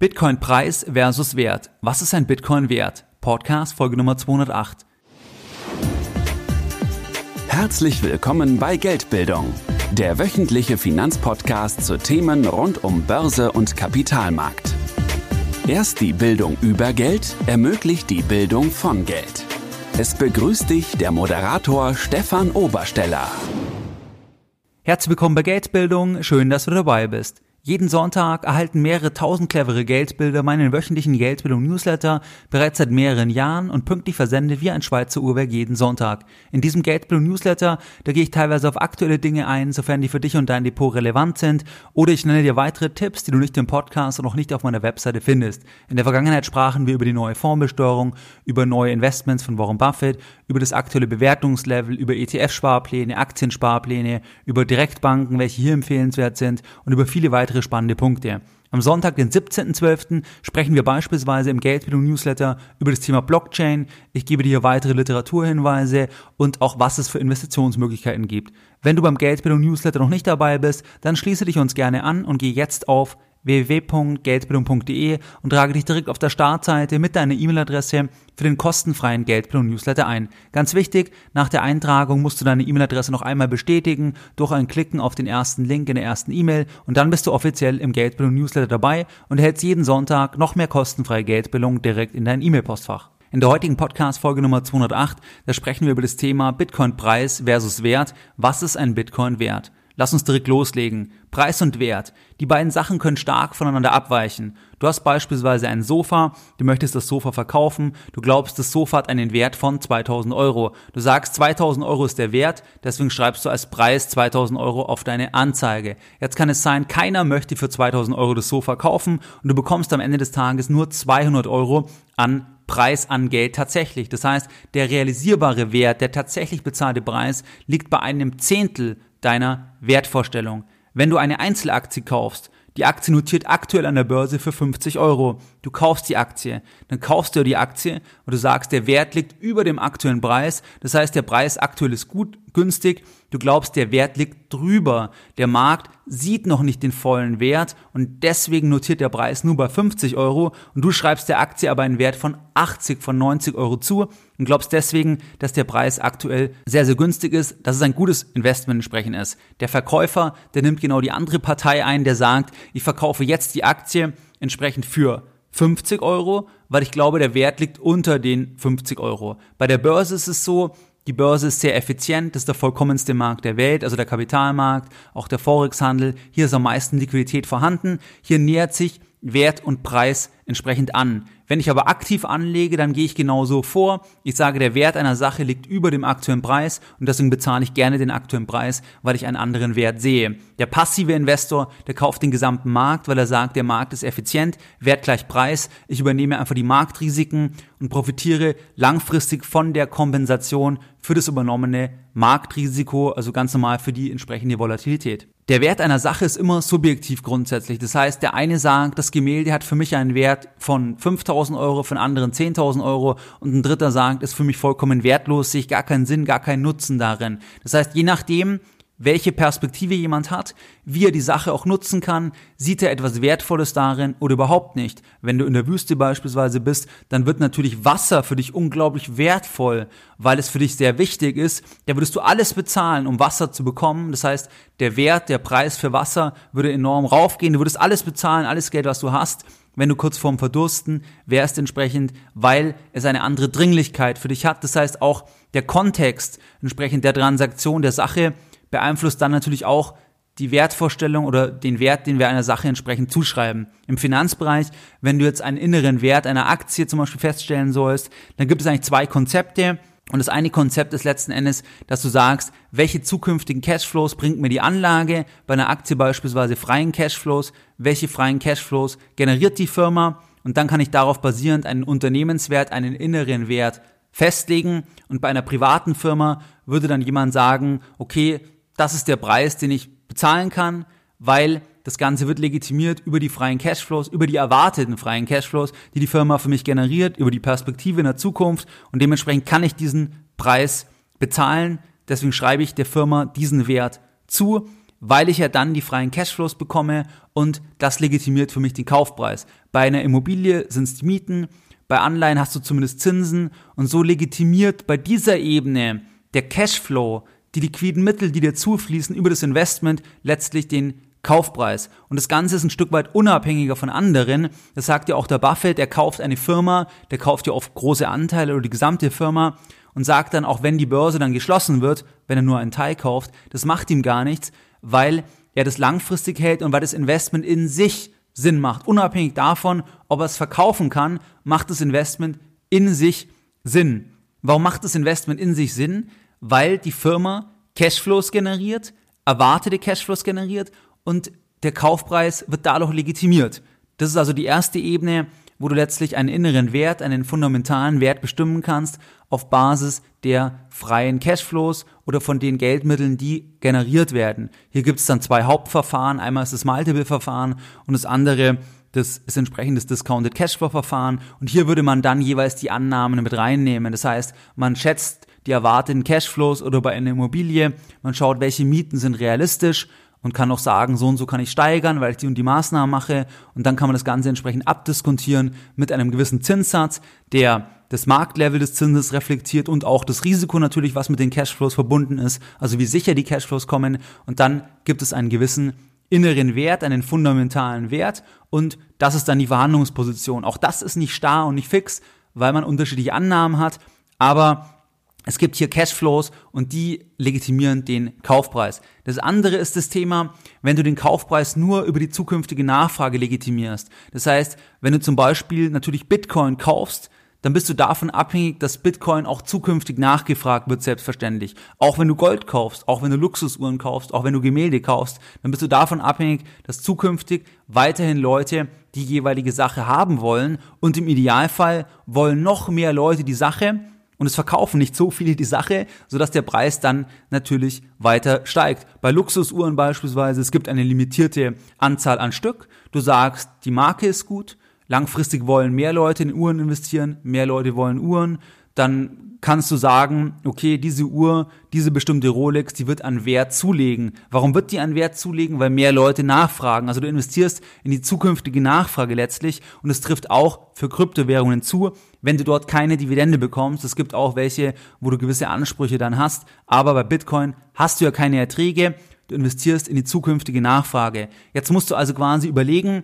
Bitcoin-Preis versus Wert. Was ist ein Bitcoin wert? Podcast Folge Nummer 208. Herzlich willkommen bei Geldbildung, der wöchentliche Finanzpodcast zu Themen rund um Börse und Kapitalmarkt. Erst die Bildung über Geld ermöglicht die Bildung von Geld. Es begrüßt dich der Moderator Stefan Obersteller. Herzlich willkommen bei Geldbildung. Schön, dass du dabei bist. Jeden Sonntag erhalten mehrere tausend clevere Geldbilder meinen wöchentlichen Geldbildung-Newsletter bereits seit mehreren Jahren und pünktlich versendet wie ein Schweizer Uhrwerk jeden Sonntag. In diesem Geldbildung-Newsletter, da gehe ich teilweise auf aktuelle Dinge ein, sofern die für dich und dein Depot relevant sind, oder ich nenne dir weitere Tipps, die du nicht im Podcast und noch nicht auf meiner Webseite findest. In der Vergangenheit sprachen wir über die neue Fondsbesteuerung, über neue Investments von Warren Buffett, über das aktuelle Bewertungslevel, über ETF-Sparpläne, Aktiensparpläne, über Direktbanken, welche hier empfehlenswert sind und über viele weitere weitere spannende Punkte. Am Sonntag, den 17.12., sprechen wir beispielsweise im Geldbildung Newsletter über das Thema Blockchain. Ich gebe dir weitere Literaturhinweise und auch was es für Investitionsmöglichkeiten gibt. Wenn du beim Geldbildung Newsletter noch nicht dabei bist, dann schließe dich uns gerne an und geh jetzt auf www.geldbildung.de und trage dich direkt auf der Startseite mit deiner E-Mail-Adresse für den kostenfreien Geldbildung-Newsletter ein. Ganz wichtig, nach der Eintragung musst du deine E-Mail-Adresse noch einmal bestätigen durch ein Klicken auf den ersten Link in der ersten E-Mail und dann bist du offiziell im Geldbildung-Newsletter dabei und erhältst jeden Sonntag noch mehr kostenfreie Geldbildung direkt in dein E-Mail-Postfach. In der heutigen Podcast-Folge Nummer 208, da sprechen wir über das Thema Bitcoin-Preis versus Wert. Was ist ein Bitcoin wert? Lass uns direkt loslegen. Preis und Wert. Die beiden Sachen können stark voneinander abweichen. Du hast beispielsweise ein Sofa, du möchtest das Sofa verkaufen, du glaubst, das Sofa hat einen Wert von 2000 Euro. Du sagst, 2000 Euro ist der Wert, deswegen schreibst du als Preis 2000 Euro auf deine Anzeige. Jetzt kann es sein, keiner möchte für 2000 Euro das Sofa kaufen und du bekommst am Ende des Tages nur 200 Euro an Preis an Geld tatsächlich. Das heißt, der realisierbare Wert, der tatsächlich bezahlte Preis liegt bei einem Zehntel deiner Wertvorstellung. Wenn du eine Einzelaktie kaufst, die Aktie notiert aktuell an der Börse für 50 Euro. Du kaufst die Aktie, dann kaufst du die Aktie und du sagst, der Wert liegt über dem aktuellen Preis. Das heißt, der Preis aktuell ist gut, günstig. Du glaubst, der Wert liegt drüber. Der Markt sieht noch nicht den vollen Wert und deswegen notiert der Preis nur bei 50 Euro und du schreibst der Aktie aber einen Wert von 80, von 90 Euro zu und glaubst deswegen, dass der Preis aktuell sehr, sehr günstig ist, dass es ein gutes Investment entsprechend ist. Der Verkäufer, der nimmt genau die andere Partei ein, der sagt, ich verkaufe jetzt die Aktie entsprechend für 50 Euro, weil ich glaube, der Wert liegt unter den 50 Euro. Bei der Börse ist es so, die Börse ist sehr effizient, das ist der vollkommenste Markt der Welt, also der Kapitalmarkt, auch der Forex-Handel. Hier ist am meisten Liquidität vorhanden. Hier nähert sich Wert und Preis entsprechend an. Wenn ich aber aktiv anlege, dann gehe ich genauso vor. Ich sage, der Wert einer Sache liegt über dem aktuellen Preis und deswegen bezahle ich gerne den aktuellen Preis, weil ich einen anderen Wert sehe. Der passive Investor, der kauft den gesamten Markt, weil er sagt, der Markt ist effizient, Wert gleich Preis. Ich übernehme einfach die Marktrisiken und profitiere langfristig von der Kompensation für das übernommene Marktrisiko, also ganz normal für die entsprechende Volatilität. Der Wert einer Sache ist immer subjektiv grundsätzlich. Das heißt, der eine sagt, das Gemälde hat für mich einen Wert von 5000 Euro, von anderen 10.000 Euro und ein dritter sagt, ist für mich vollkommen wertlos, sehe ich gar keinen Sinn, gar keinen Nutzen darin. Das heißt, je nachdem, welche Perspektive jemand hat, wie er die Sache auch nutzen kann, sieht er etwas Wertvolles darin oder überhaupt nicht. Wenn du in der Wüste beispielsweise bist, dann wird natürlich Wasser für dich unglaublich wertvoll, weil es für dich sehr wichtig ist. Da würdest du alles bezahlen, um Wasser zu bekommen. Das heißt, der Wert, der Preis für Wasser würde enorm raufgehen. Du würdest alles bezahlen, alles Geld, was du hast. Wenn du kurz vorm Verdursten wärst entsprechend, weil es eine andere Dringlichkeit für dich hat. Das heißt auch der Kontext entsprechend der Transaktion, der Sache, beeinflusst dann natürlich auch die Wertvorstellung oder den Wert, den wir einer Sache entsprechend zuschreiben. Im Finanzbereich, wenn du jetzt einen inneren Wert einer Aktie zum Beispiel feststellen sollst, dann gibt es eigentlich zwei Konzepte. Und das eine Konzept ist letzten Endes, dass du sagst, welche zukünftigen Cashflows bringt mir die Anlage, bei einer Aktie beispielsweise freien Cashflows, welche freien Cashflows generiert die Firma und dann kann ich darauf basierend einen Unternehmenswert, einen inneren Wert festlegen und bei einer privaten Firma würde dann jemand sagen, okay, das ist der Preis, den ich bezahlen kann, weil das Ganze wird legitimiert über die freien Cashflows, über die erwarteten freien Cashflows, die die Firma für mich generiert, über die Perspektive in der Zukunft und dementsprechend kann ich diesen Preis bezahlen. Deswegen schreibe ich der Firma diesen Wert zu. weil ich ja dann die freien Cashflows bekomme und das legitimiert für mich den Kaufpreis. Bei einer Immobilie sind es die Mieten, bei Anleihen hast du zumindest Zinsen und so legitimiert bei dieser Ebene der Cashflow, die liquiden Mittel, die dir zufließen über das Investment, letztlich den Kaufpreis. Und das Ganze ist ein Stück weit unabhängiger von anderen. Das sagt ja auch der Buffett, der kauft eine Firma, der kauft ja oft große Anteile oder die gesamte Firma und sagt dann, auch wenn die Börse dann geschlossen wird, wenn er nur einen Teil kauft, das macht ihm gar nichts, weil er das langfristig hält und weil das Investment in sich Sinn macht. Unabhängig davon, ob er es verkaufen kann, macht das Investment in sich Sinn. Warum macht das Investment in sich Sinn? Weil die Firma Cashflows generiert, erwartete Cashflows generiert und der Kaufpreis wird dadurch legitimiert. Das ist also die erste Ebene, wo du letztlich einen inneren Wert, einen fundamentalen Wert bestimmen kannst auf Basis der freien Cashflows oder von den Geldmitteln, die generiert werden. Hier gibt es dann zwei Hauptverfahren. Einmal ist das Multiple-Verfahren und das andere das ist entsprechend das Discounted Cashflow-Verfahren. Und hier würde man dann jeweils die Annahmen mit reinnehmen. Das heißt, man schätzt die erwarteten Cashflows oder bei einer Immobilie, man schaut, welche Mieten sind realistisch und kann auch sagen, so und so kann ich steigern, weil ich die und die Maßnahmen mache. Und dann kann man das Ganze entsprechend abdiskontieren mit einem gewissen Zinssatz, der das Marktlevel des Zinses reflektiert und auch das Risiko natürlich, was mit den Cashflows verbunden ist, also wie sicher die Cashflows kommen. Und dann gibt es einen gewissen inneren Wert, einen fundamentalen Wert. Und das ist dann die Verhandlungsposition. Auch das ist nicht starr und nicht fix, weil man unterschiedliche Annahmen hat, aber es gibt hier Cashflows und die legitimieren den Kaufpreis. Das andere ist das Thema, wenn du den Kaufpreis nur über die zukünftige Nachfrage legitimierst. Das heißt, wenn du zum Beispiel natürlich Bitcoin kaufst, dann bist du davon abhängig, dass Bitcoin auch zukünftig nachgefragt wird, selbstverständlich. Auch wenn du Gold kaufst, auch wenn du Luxusuhren kaufst, auch wenn du Gemälde kaufst, dann bist du davon abhängig, dass zukünftig weiterhin Leute die jeweilige Sache haben wollen und im Idealfall wollen noch mehr Leute die Sache und es verkaufen nicht so viele die Sache, sodass der Preis dann natürlich weiter steigt. Bei Luxusuhren beispielsweise, es gibt eine limitierte Anzahl an Stück. Du sagst, die Marke ist gut, langfristig wollen mehr Leute in Uhren investieren, mehr Leute wollen Uhren, dann kannst du sagen, okay, diese Uhr, diese bestimmte Rolex, die wird an Wert zulegen. Warum wird die an Wert zulegen? Weil mehr Leute nachfragen. Also du investierst in die zukünftige Nachfrage letztlich und es trifft auch für Kryptowährungen zu, wenn du dort keine Dividende bekommst. Es gibt auch welche, wo du gewisse Ansprüche dann hast, aber bei Bitcoin hast du ja keine Erträge. Du investierst in die zukünftige Nachfrage. Jetzt musst du also quasi überlegen,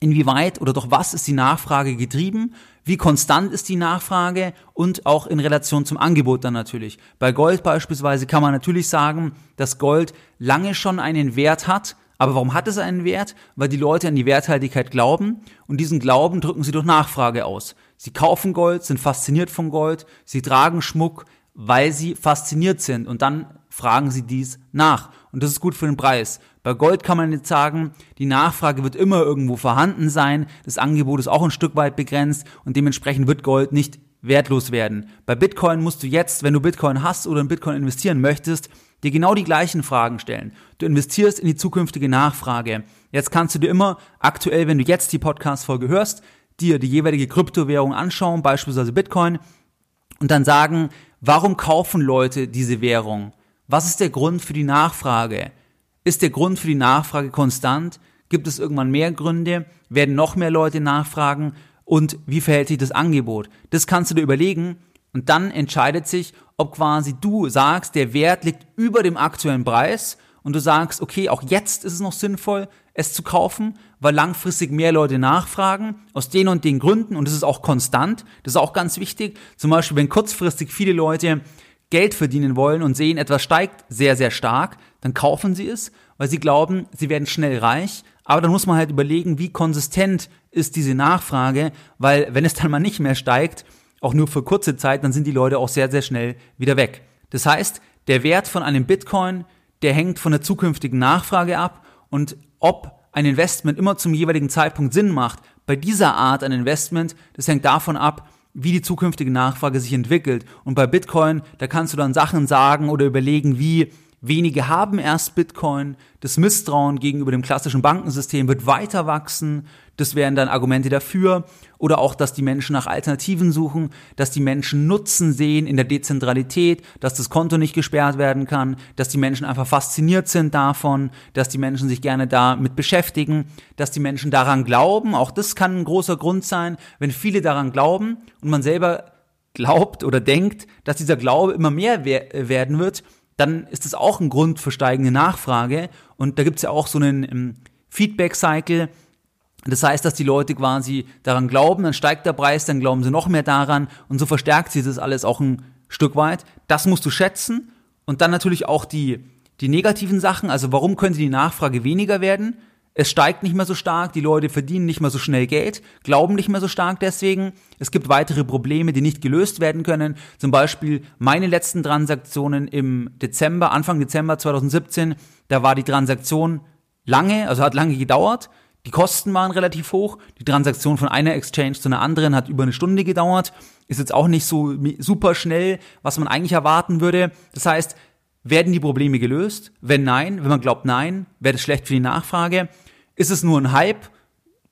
inwieweit oder doch was ist die Nachfrage getrieben, wie konstant ist die Nachfrage und auch in Relation zum Angebot dann natürlich. Bei Gold beispielsweise kann man natürlich sagen, dass Gold lange schon einen Wert hat, aber warum hat es einen Wert? Weil die Leute an die Werthaltigkeit glauben und diesen Glauben drücken sie durch Nachfrage aus. Sie kaufen Gold, sind fasziniert von Gold, sie tragen Schmuck, weil sie fasziniert sind und dann fragen sie dies nach. Und das ist gut für den Preis. Bei Gold kann man jetzt sagen, die Nachfrage wird immer irgendwo vorhanden sein, das Angebot ist auch ein Stück weit begrenzt und dementsprechend wird Gold nicht wertlos werden. Bei Bitcoin musst du jetzt, wenn du Bitcoin hast oder in Bitcoin investieren möchtest, dir genau die gleichen Fragen stellen. Du investierst in die zukünftige Nachfrage. Jetzt kannst du dir immer aktuell, wenn du jetzt die Podcast-Folge hörst, dir die jeweilige Kryptowährung anschauen, beispielsweise Bitcoin, und dann sagen, warum kaufen Leute diese Währung? Was ist der Grund für die Nachfrage? Ist der Grund für die Nachfrage konstant? Gibt es irgendwann mehr Gründe? Werden noch mehr Leute nachfragen? Und wie verhält sich das Angebot? Das kannst du dir überlegen und dann entscheidet sich, ob quasi du sagst, der Wert liegt über dem aktuellen Preis und du sagst, okay, auch jetzt ist es noch sinnvoll, es zu kaufen, weil langfristig mehr Leute nachfragen, aus den und den Gründen und das ist auch konstant, das ist auch ganz wichtig. Zum Beispiel, wenn kurzfristig viele Leute Geld verdienen wollen und sehen, etwas steigt sehr, sehr stark, dann kaufen sie es, weil sie glauben, sie werden schnell reich. Aber dann muss man halt überlegen, wie konsistent ist diese Nachfrage, weil wenn es dann mal nicht mehr steigt, auch nur für kurze Zeit, dann sind die Leute auch sehr, sehr schnell wieder weg. Das heißt, der Wert von einem Bitcoin, der hängt von der zukünftigen Nachfrage ab und ob ein Investment immer zum jeweiligen Zeitpunkt Sinn macht, bei dieser Art an Investment, das hängt davon ab, wie die zukünftige Nachfrage sich entwickelt. Und bei Bitcoin, da kannst du dann Sachen sagen oder überlegen, wie Wenige haben erst Bitcoin. Das Misstrauen gegenüber dem klassischen Bankensystem wird weiter wachsen. Das wären dann Argumente dafür. Oder auch, dass die Menschen nach Alternativen suchen, dass die Menschen Nutzen sehen in der Dezentralität, dass das Konto nicht gesperrt werden kann, dass die Menschen einfach fasziniert sind davon, dass die Menschen sich gerne damit beschäftigen, dass die Menschen daran glauben. Auch das kann ein großer Grund sein, wenn viele daran glauben und man selber glaubt oder denkt, dass dieser Glaube immer mehr werden wird, dann ist das auch ein Grund für steigende Nachfrage. Und da gibt's ja auch so einen um, Feedback-Cycle. Das heißt, dass die Leute quasi daran glauben, dann steigt der Preis, dann glauben sie noch mehr daran und so verstärkt sich das alles auch ein Stück weit. Das musst du schätzen. Und dann natürlich auch die, die negativen Sachen. Also warum könnte die Nachfrage weniger werden? Es steigt nicht mehr so stark, die Leute verdienen nicht mehr so schnell Geld, glauben nicht mehr so stark deswegen. Es gibt weitere Probleme, die nicht gelöst werden können. Zum Beispiel meine letzten Transaktionen im Dezember, Anfang Dezember 2017, da war die Transaktion lange, also hat lange gedauert. Die Kosten waren relativ hoch. Die Transaktion von einer Exchange zu einer anderen hat über eine Stunde gedauert. Ist jetzt auch nicht so super schnell, was man eigentlich erwarten würde. Das heißt, werden die Probleme gelöst? Wenn nein, wenn man glaubt nein, wäre das schlecht für die Nachfrage. Ist es nur ein Hype?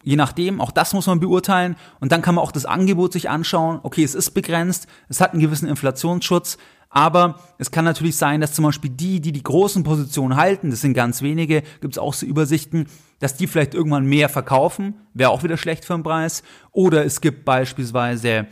Je nachdem, auch das muss man beurteilen. Und dann kann man auch das Angebot sich anschauen. Okay, es ist begrenzt, es hat einen gewissen Inflationsschutz, aber es kann natürlich sein, dass zum Beispiel die, die die großen Positionen halten, das sind ganz wenige, gibt es auch so Übersichten, dass die vielleicht irgendwann mehr verkaufen, wäre auch wieder schlecht für den Preis. Oder es gibt beispielsweise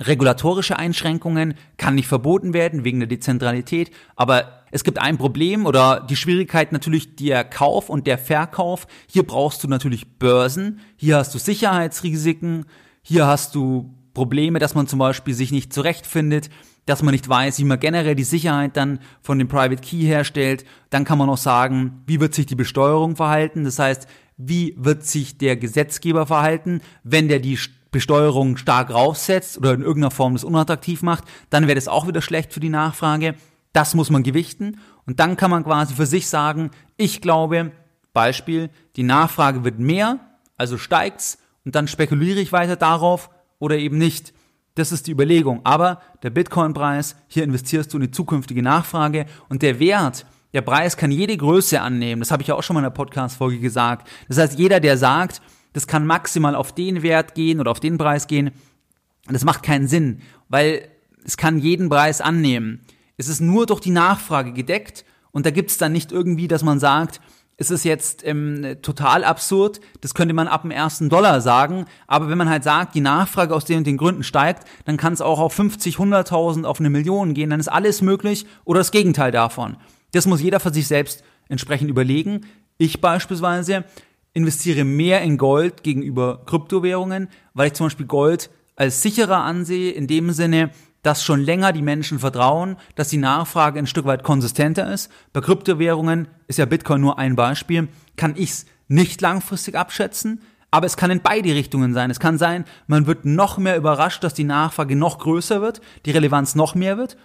regulatorische Einschränkungen, kann nicht verboten werden wegen der Dezentralität, aber es gibt ein Problem oder die Schwierigkeit natürlich der Kauf und der Verkauf. Hier brauchst du natürlich Börsen, hier hast du Sicherheitsrisiken, hier hast du Probleme, dass man zum Beispiel sich nicht zurechtfindet, dass man nicht weiß, wie man generell die Sicherheit dann von dem Private Key herstellt. Dann kann man noch sagen, wie wird sich die Besteuerung verhalten? Das heißt, wie wird sich der Gesetzgeber verhalten, wenn der die Besteuerung stark raufsetzt oder in irgendeiner Form das unattraktiv macht, dann wäre das auch wieder schlecht für die Nachfrage. Das muss man gewichten und dann kann man quasi für sich sagen, ich glaube, Beispiel, die Nachfrage wird mehr, also steigt's und dann spekuliere ich weiter darauf oder eben nicht. Das ist die Überlegung. Aber der Bitcoin-Preis, hier investierst du in die zukünftige Nachfrage und der Wert, der Preis kann jede Größe annehmen. Das habe ich ja auch schon mal in der Podcast-Folge gesagt. Das heißt, jeder, der sagt, das kann maximal auf den Wert gehen oder auf den Preis gehen, das macht keinen Sinn, weil es kann jeden Preis annehmen. Es ist nur durch die Nachfrage gedeckt und da gibt es dann nicht irgendwie, dass man sagt, es ist jetzt ähm, total absurd, das könnte man ab dem ersten Dollar sagen, aber wenn man halt sagt, die Nachfrage aus den und den Gründen steigt, dann kann es auch auf 50, 100.000, auf eine Million gehen, dann ist alles möglich oder das Gegenteil davon. Das muss jeder für sich selbst entsprechend überlegen. Ich beispielsweise investiere mehr in Gold gegenüber Kryptowährungen, weil ich zum Beispiel Gold als sicherer ansehe, in dem Sinne, dass schon länger die Menschen vertrauen, dass die Nachfrage ein Stück weit konsistenter ist. Bei Kryptowährungen ist ja Bitcoin nur ein Beispiel, kann ich es nicht langfristig abschätzen, aber es kann in beide Richtungen sein. Es kann sein, man wird noch mehr überrascht, dass die Nachfrage noch größer wird, die Relevanz noch mehr wird,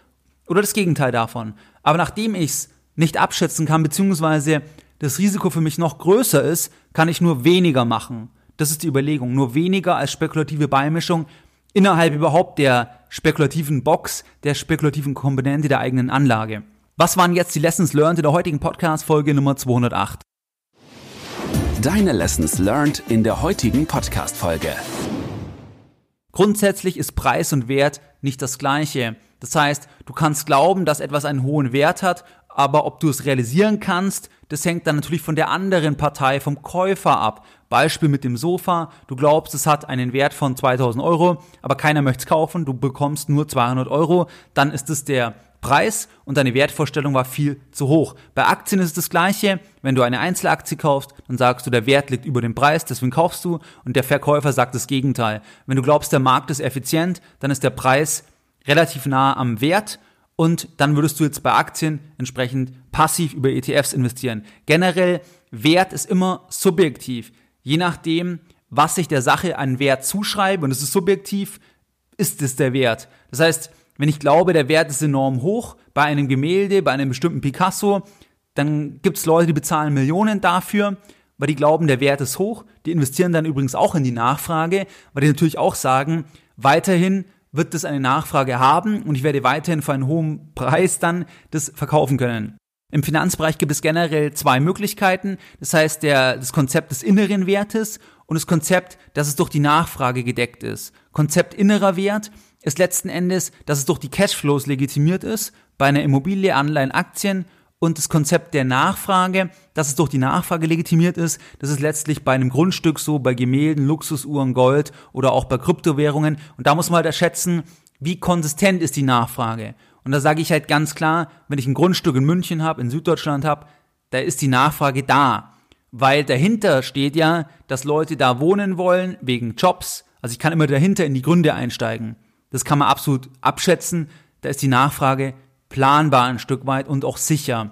oder das Gegenteil davon. Aber nachdem ich es nicht abschätzen kann, beziehungsweise das Risiko für mich noch größer ist, kann ich nur weniger machen. Das ist die Überlegung. Nur weniger als spekulative Beimischung innerhalb überhaupt der spekulativen Box, der spekulativen Komponente der eigenen Anlage. Was waren jetzt die Lessons learned in der heutigen Podcast-Folge Nummer 208? Deine Lessons learned in der heutigen Podcast-Folge. Grundsätzlich ist Preis und Wert nicht das gleiche. Das heißt, du kannst glauben, dass etwas einen hohen Wert hat, aber ob du es realisieren kannst, das hängt dann natürlich von der anderen Partei, vom Käufer ab. Beispiel mit dem Sofa. Du glaubst, es hat einen Wert von 2000 Euro, aber keiner möchte es kaufen. Du bekommst nur 200 Euro. Dann ist es der Preis und deine Wertvorstellung war viel zu hoch. Bei Aktien ist es das Gleiche. Wenn du eine Einzelaktie kaufst, dann sagst du, der Wert liegt über dem Preis, deswegen kaufst du und der Verkäufer sagt das Gegenteil. Wenn du glaubst, der Markt ist effizient, dann ist der Preis relativ nah am Wert und dann würdest du jetzt bei Aktien entsprechend passiv über ETFs investieren. Generell, Wert ist immer subjektiv. Je nachdem, was ich der Sache an Wert zuschreibe, und es ist subjektiv, ist es der Wert. Das heißt, wenn ich glaube, der Wert ist enorm hoch bei einem Gemälde, bei einem bestimmten Picasso, dann gibt es Leute, die bezahlen Millionen dafür, weil die glauben, der Wert ist hoch. Die investieren dann übrigens auch in die Nachfrage, weil die natürlich auch sagen, weiterhin wird es eine Nachfrage haben und ich werde weiterhin für einen hohen Preis dann das verkaufen können. Im Finanzbereich gibt es generell zwei Möglichkeiten. Das heißt, der, das Konzept des inneren Wertes und das Konzept, dass es durch die Nachfrage gedeckt ist. Konzept innerer Wert ist letzten Endes, dass es durch die Cashflows legitimiert ist, bei einer Immobilie, Anleihen, Aktien und das Konzept der Nachfrage, dass es durch die Nachfrage legitimiert ist, das ist letztlich bei einem Grundstück so, bei Gemälden, Luxusuhren, Gold oder auch bei Kryptowährungen. Und da muss man halt erschätzen, wie konsistent ist die Nachfrage. Und da sage ich halt ganz klar, wenn ich ein Grundstück in München habe, in Süddeutschland habe, da ist die Nachfrage da. Weil dahinter steht ja, dass Leute da wohnen wollen, wegen Jobs. Also ich kann immer dahinter in die Gründe einsteigen. Das kann man absolut abschätzen. Da ist die Nachfrage planbar ein Stück weit und auch sicher.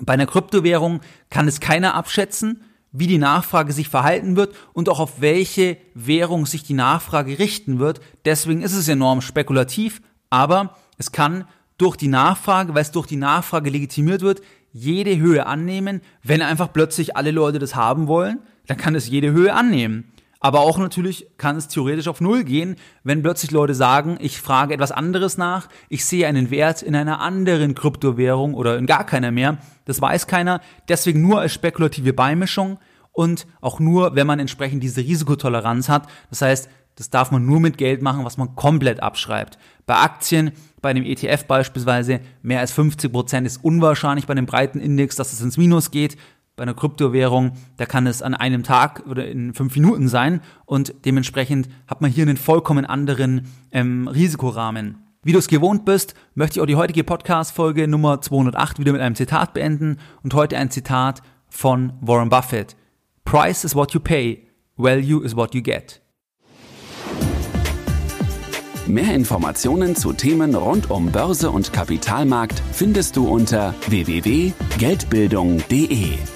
Bei einer Kryptowährung kann es keiner abschätzen, wie die Nachfrage sich verhalten wird und auch auf welche Währung sich die Nachfrage richten wird. Deswegen ist es enorm spekulativ, aber es kann durch die Nachfrage, weil es durch die Nachfrage legitimiert wird, jede Höhe annehmen. Wenn einfach plötzlich alle Leute das haben wollen, dann kann es jede Höhe annehmen. Aber auch natürlich kann es theoretisch auf Null gehen, wenn plötzlich Leute sagen, ich frage etwas anderes nach, ich sehe einen Wert in einer anderen Kryptowährung oder in gar keiner mehr. Das weiß keiner. Deswegen nur als spekulative Beimischung und auch nur, wenn man entsprechend diese Risikotoleranz hat. Das heißt, das darf man nur mit Geld machen, was man komplett abschreibt. Bei Aktien, bei einem ETF beispielsweise, mehr als 50 Prozent ist unwahrscheinlich bei einem breiten Index, dass es ins Minus geht bei einer Kryptowährung, da kann es an einem Tag oder in fünf Minuten sein und dementsprechend hat man hier einen vollkommen anderen ähm, Risikorahmen. Wie du es gewohnt bist, möchte ich auch die heutige Podcast-Folge Nummer 208 wieder mit einem Zitat beenden und heute ein Zitat von Warren Buffett. Price is what you pay, value is what you get. Mehr Informationen zu Themen rund um Börse und Kapitalmarkt findest du unter www.geldbildung.de.